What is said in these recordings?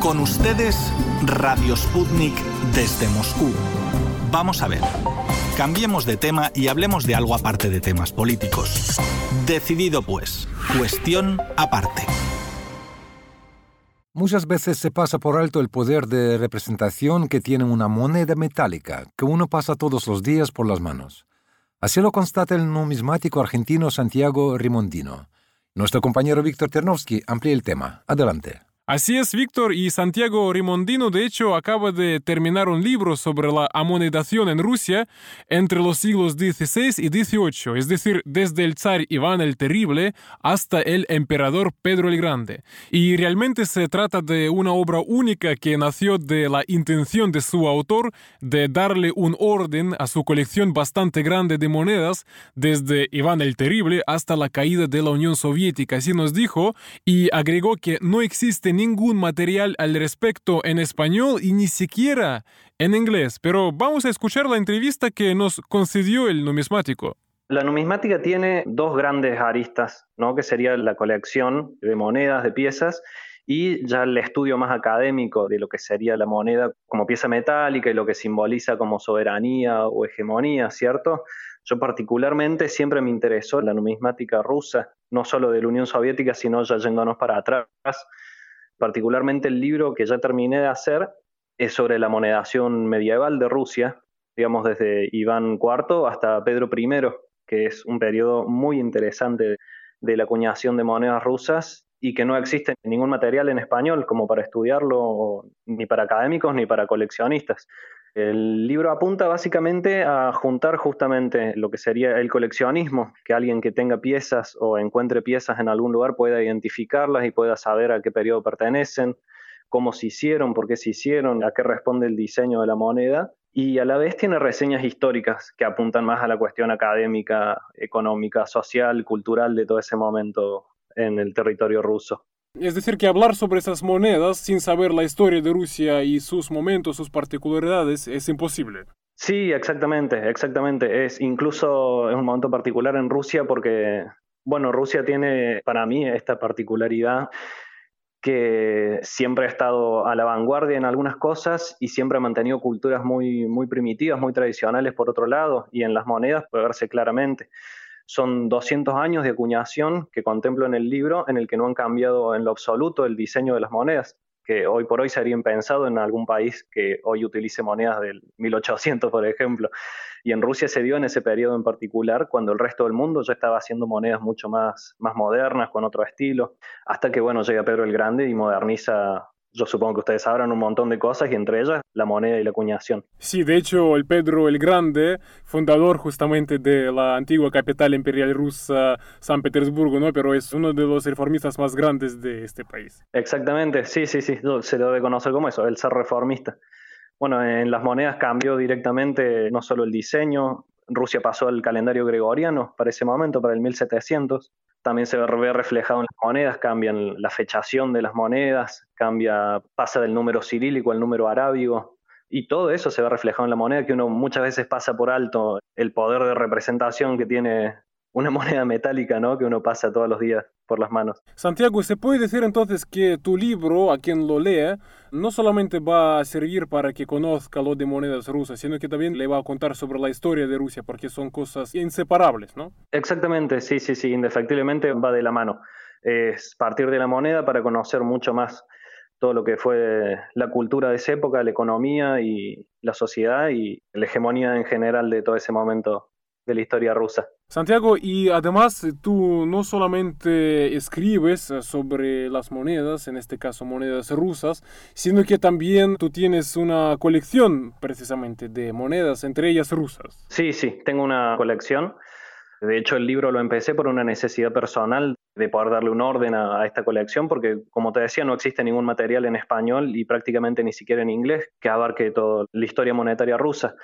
Con ustedes, Radio Sputnik desde Moscú. Vamos a ver. Cambiemos de tema y hablemos de algo aparte de temas políticos. Decidido pues. Cuestión aparte. Muchas veces se pasa por alto el poder de representación que tiene una moneda metálica que uno pasa todos los días por las manos. Así lo constata el numismático argentino Santiago Rimondino. Nuestro compañero Víctor Ternovsky amplía el tema. Adelante. Así es, Víctor, y Santiago Rimondino de hecho acaba de terminar un libro sobre la amonedación en Rusia entre los siglos XVI y XVIII, es decir, desde el zar Iván el Terrible hasta el emperador Pedro el Grande. Y realmente se trata de una obra única que nació de la intención de su autor de darle un orden a su colección bastante grande de monedas desde Iván el Terrible hasta la caída de la Unión Soviética, así nos dijo, y agregó que no existe ningún material al respecto en español y ni siquiera en inglés, pero vamos a escuchar la entrevista que nos concedió el numismático. La numismática tiene dos grandes aristas, ¿no? que sería la colección de monedas, de piezas, y ya el estudio más académico de lo que sería la moneda como pieza metálica y lo que simboliza como soberanía o hegemonía, ¿cierto? Yo particularmente siempre me interesó la numismática rusa, no solo de la Unión Soviética, sino ya yéndonos para atrás, Particularmente el libro que ya terminé de hacer es sobre la monedación medieval de Rusia, digamos desde Iván IV hasta Pedro I, que es un periodo muy interesante de la acuñación de monedas rusas y que no existe ningún material en español como para estudiarlo ni para académicos ni para coleccionistas. El libro apunta básicamente a juntar justamente lo que sería el coleccionismo, que alguien que tenga piezas o encuentre piezas en algún lugar pueda identificarlas y pueda saber a qué periodo pertenecen, cómo se hicieron, por qué se hicieron, a qué responde el diseño de la moneda. Y a la vez tiene reseñas históricas que apuntan más a la cuestión académica, económica, social, cultural de todo ese momento en el territorio ruso. Es decir, que hablar sobre esas monedas sin saber la historia de Rusia y sus momentos, sus particularidades, es imposible. Sí, exactamente, exactamente. Es incluso es un momento particular en Rusia porque, bueno, Rusia tiene para mí esta particularidad que siempre ha estado a la vanguardia en algunas cosas y siempre ha mantenido culturas muy, muy primitivas, muy tradicionales por otro lado, y en las monedas puede verse claramente. Son 200 años de acuñación que contemplo en el libro, en el que no han cambiado en lo absoluto el diseño de las monedas, que hoy por hoy sería impensado en algún país que hoy utilice monedas del 1800, por ejemplo. Y en Rusia se dio en ese periodo en particular, cuando el resto del mundo ya estaba haciendo monedas mucho más, más modernas, con otro estilo, hasta que, bueno, llega Pedro el Grande y moderniza yo supongo que ustedes sabrán un montón de cosas y entre ellas la moneda y la acuñación. Sí, de hecho, el Pedro el Grande, fundador justamente de la antigua capital imperial rusa, San Petersburgo, ¿no? Pero es uno de los reformistas más grandes de este país. Exactamente, sí, sí, sí, se lo debe conocer como eso, el ser reformista. Bueno, en las monedas cambió directamente no solo el diseño, Rusia pasó al calendario gregoriano para ese momento, para el 1700, también se ve reflejado en las monedas, cambian la fechación de las monedas, cambia, pasa del número cirílico al número arábigo, y todo eso se ve reflejado en la moneda, que uno muchas veces pasa por alto el poder de representación que tiene una moneda metálica, ¿no? Que uno pasa todos los días por las manos. Santiago, ¿se puede decir entonces que tu libro, a quien lo lea, no solamente va a servir para que conozca lo de monedas rusas, sino que también le va a contar sobre la historia de Rusia, porque son cosas inseparables, ¿no? Exactamente, sí, sí, sí, indefectiblemente va de la mano. Es partir de la moneda para conocer mucho más todo lo que fue la cultura de esa época, la economía y la sociedad y la hegemonía en general de todo ese momento de la historia rusa. Santiago, y además tú no solamente escribes sobre las monedas, en este caso monedas rusas, sino que también tú tienes una colección precisamente de monedas, entre ellas rusas. Sí, sí, tengo una colección. De hecho, el libro lo empecé por una necesidad personal de poder darle un orden a, a, esta colección, porque como te decía, no existe ningún material en español y prácticamente ni siquiera en inglés que abarque toda la historia monetaria rusa.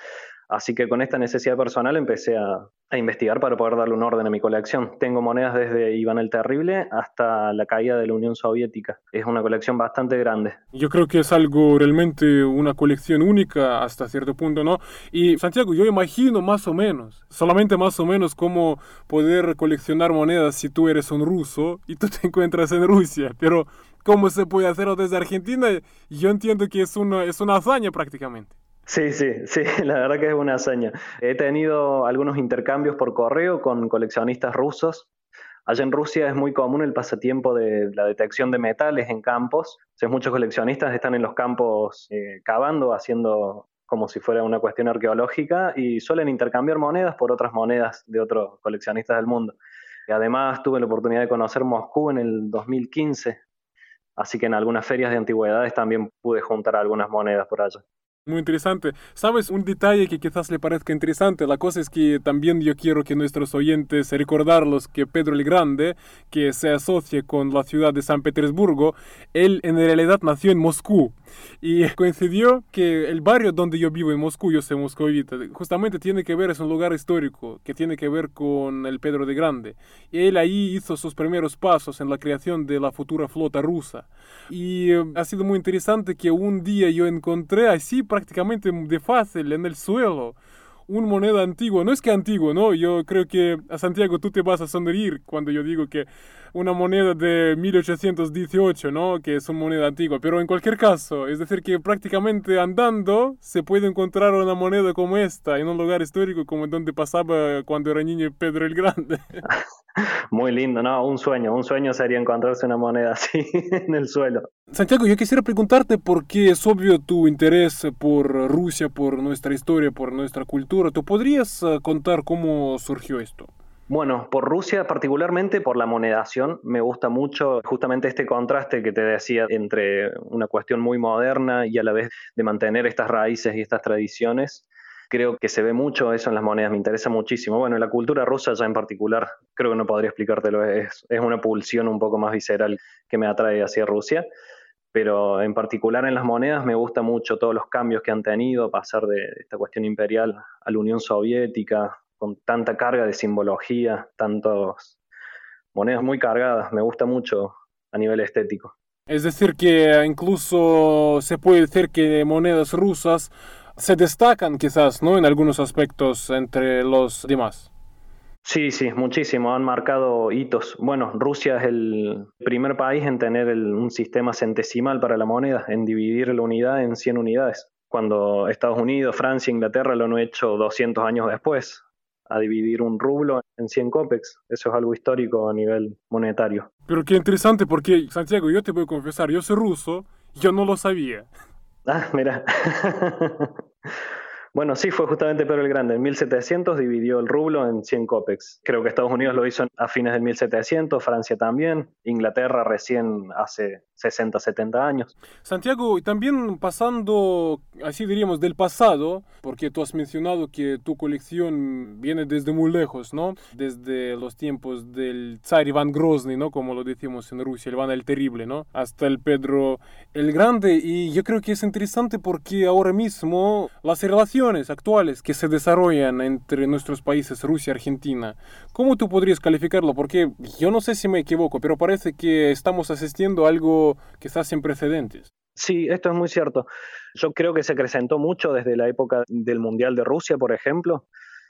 Así que con esta necesidad personal empecé a, investigar para poder darle un orden a mi colección. Tengo monedas desde Iván el Terrible hasta la caída de la Unión Soviética. Es una colección bastante grande. Yo creo que es algo realmente una colección única hasta cierto punto, ¿no? Y Santiago, yo imagino más o menos, solamente más o menos cómo poder coleccionar monedas si tú eres un ruso y tú te encuentras en Rusia, pero cómo se puede hacerlo desde Argentina, yo entiendo que es una, es una hazaña prácticamente. Sí, sí, sí, la verdad que es una hazaña. He tenido algunos intercambios por correo con coleccionistas rusos. Allá en Rusia es muy común el pasatiempo de la detección de metales en campos. O muchos coleccionistas están en los campos eh, cavando, haciendo como si fuera una cuestión arqueológica y suelen intercambiar monedas por otras monedas de otros coleccionistas del mundo. Y además tuve la oportunidad de conocer Moscú en el 2015, así que en algunas ferias de antigüedades también pude juntar algunas monedas por allá. Muy interesante. ¿Sabes un detalle que quizás le parezca interesante? La cosa es que también yo quiero que nuestros oyentes recordarlos que Pedro el Grande, que se asocia con la ciudad de San Petersburgo, él en realidad nació en Moscú. Y coincidió que el barrio donde yo vivo en Moscú, yo soy moscovita, justamente tiene que ver, es un lugar histórico que tiene que ver con el Pedro de Grande. Y él ahí hizo sus primeros pasos en la creación de la futura flota rusa. Y eh, ha sido muy interesante que un día yo encontré así prácticamente de fácil en el suelo una moneda antigua. No es que antiguo, ¿no? Yo creo que a Santiago tú te vas a sonreír cuando yo digo que una moneda de 1818, ¿no? Que es una moneda antigua. Pero en cualquier caso, es decir, que prácticamente andando se puede encontrar una moneda como esta en un lugar histórico como donde pasaba cuando era niño Pedro el Grande. Muy lindo, ¿no? Un sueño, un sueño sería encontrarse una moneda así en el suelo. Santiago, yo quisiera preguntarte por qué es obvio tu interés por Rusia, por nuestra historia, por nuestra cultura. ¿Tú podrías eh, contar cómo surgió esto? Bueno, por Rusia, particularmente por la monedación, me gusta mucho justamente este contraste que te decía entre una cuestión muy moderna y a la vez de mantener estas raíces y estas tradiciones. Creo que se ve mucho eso en las monedas, me interesa muchísimo. Bueno, la cultura rusa ya en particular, creo que no podría explicártelo, es, es una pulsión un poco más visceral que me atrae hacia Rusia pero en particular en las monedas me gusta mucho todos los cambios que han tenido, pasar de esta cuestión imperial a la Unión Soviética, con tanta carga de simbología, tantas monedas muy cargadas, me gusta mucho a nivel estético. Es decir, que incluso se puede decir que monedas rusas se destacan quizás, ¿no? En algunos aspectos entre los demás. Sí, sí, muchísimo. Han marcado hitos. Bueno, Rusia es el primer país en tener un sistema centesimal para la moneda, en dividir la unidad en 100 unidades. Cuando Estados Unidos, Francia, Inglaterra lo han hecho 200 años después a dividir un rublo en 100 copex. Eso es algo histórico a nivel monetario. Pero qué interesante porque, Santiago, yo te voy a confesar, yo soy ruso, yo no lo sabía. Ah, mira. Bueno, sí, fue justamente Pedro el Grande. En 1700 dividió el rublo en 100 copex. Creo que Estados Unidos lo hizo a fines del 1700, Francia también, Inglaterra recién hace 60, 70 años. Santiago, y también pasando, así diríamos, del pasado, porque tú has mencionado que tu colección viene desde muy lejos, ¿no? Desde los tiempos del zar Iván Grozny, ¿no? Como lo decimos en Rusia, Iván el Terrible, ¿no? Hasta el Pedro el Grande. Y yo creo que es interesante porque ahora mismo las relaciones actuales que se desarrollan entre nuestros países, Rusia y Argentina, ¿cómo tú podrías calificarlo? Porque yo no sé si me equivoco, pero parece que estamos asistiendo a algo está sin precedentes. Sí, esto es muy cierto. Yo creo que se acrecentó mucho desde la época del Mundial de Rusia, por ejemplo,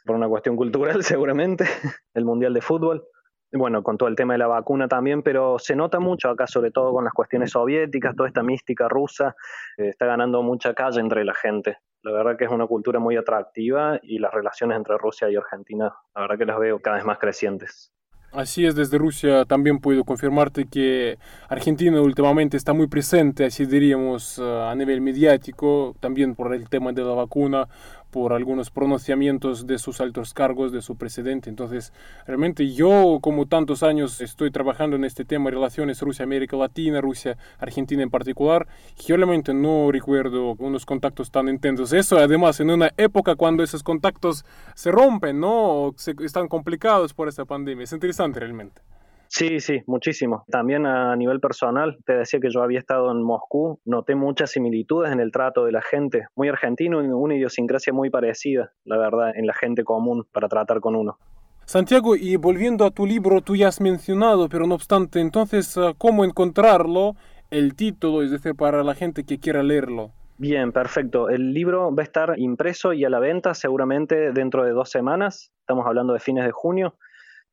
por una cuestión cultural seguramente, el Mundial de Fútbol bueno, con todo el tema de la vacuna también, pero se nota mucho acá, sobre todo con las cuestiones soviéticas, toda esta mística rusa, eh, está ganando mucha calle entre la gente. La verdad que es una cultura muy atractiva y las relaciones entre Rusia y Argentina, la verdad que las veo cada vez más crecientes. Así es, desde Rusia también puedo confirmarte que Argentina últimamente está muy presente, así diríamos, a nivel mediático, también por el tema de la vacuna, por algunos pronunciamientos de sus altos cargos, de su presidente. Entonces, realmente yo, como tantos años, estoy trabajando en este tema relaciones Rusia-América Latina, Rusia-Argentina en particular, yo realmente no recuerdo unos contactos tan intensos. Eso, además, en una época cuando esos contactos se rompen, ¿no? Se, están complicados por esta pandemia. Es interesante realmente. Sí, sí, muchísimo. También a nivel personal, te decía que yo había estado en Moscú, noté muchas similitudes en el trato de la gente, muy argentino, una idiosincrasia muy parecida, la verdad, en la gente común para tratar con uno. Santiago, y volviendo a tu libro, tú ya has mencionado, pero no obstante, entonces, ah, ¿cómo encontrarlo? El título, es decir, para la gente que quiera leerlo. Bien, perfecto. El libro va a estar impreso y a la venta seguramente dentro de dos semanas. Estamos hablando de fines de junio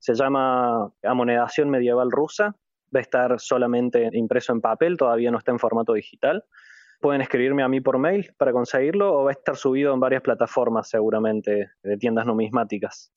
se llama Amonedación Medieval Rusa va a estar solamente impreso en papel, todavía no está en formato digital. Pueden escribirme a mí por mail para conseguirlo o va a estar subido en varias plataformas seguramente de tiendas numismáticas.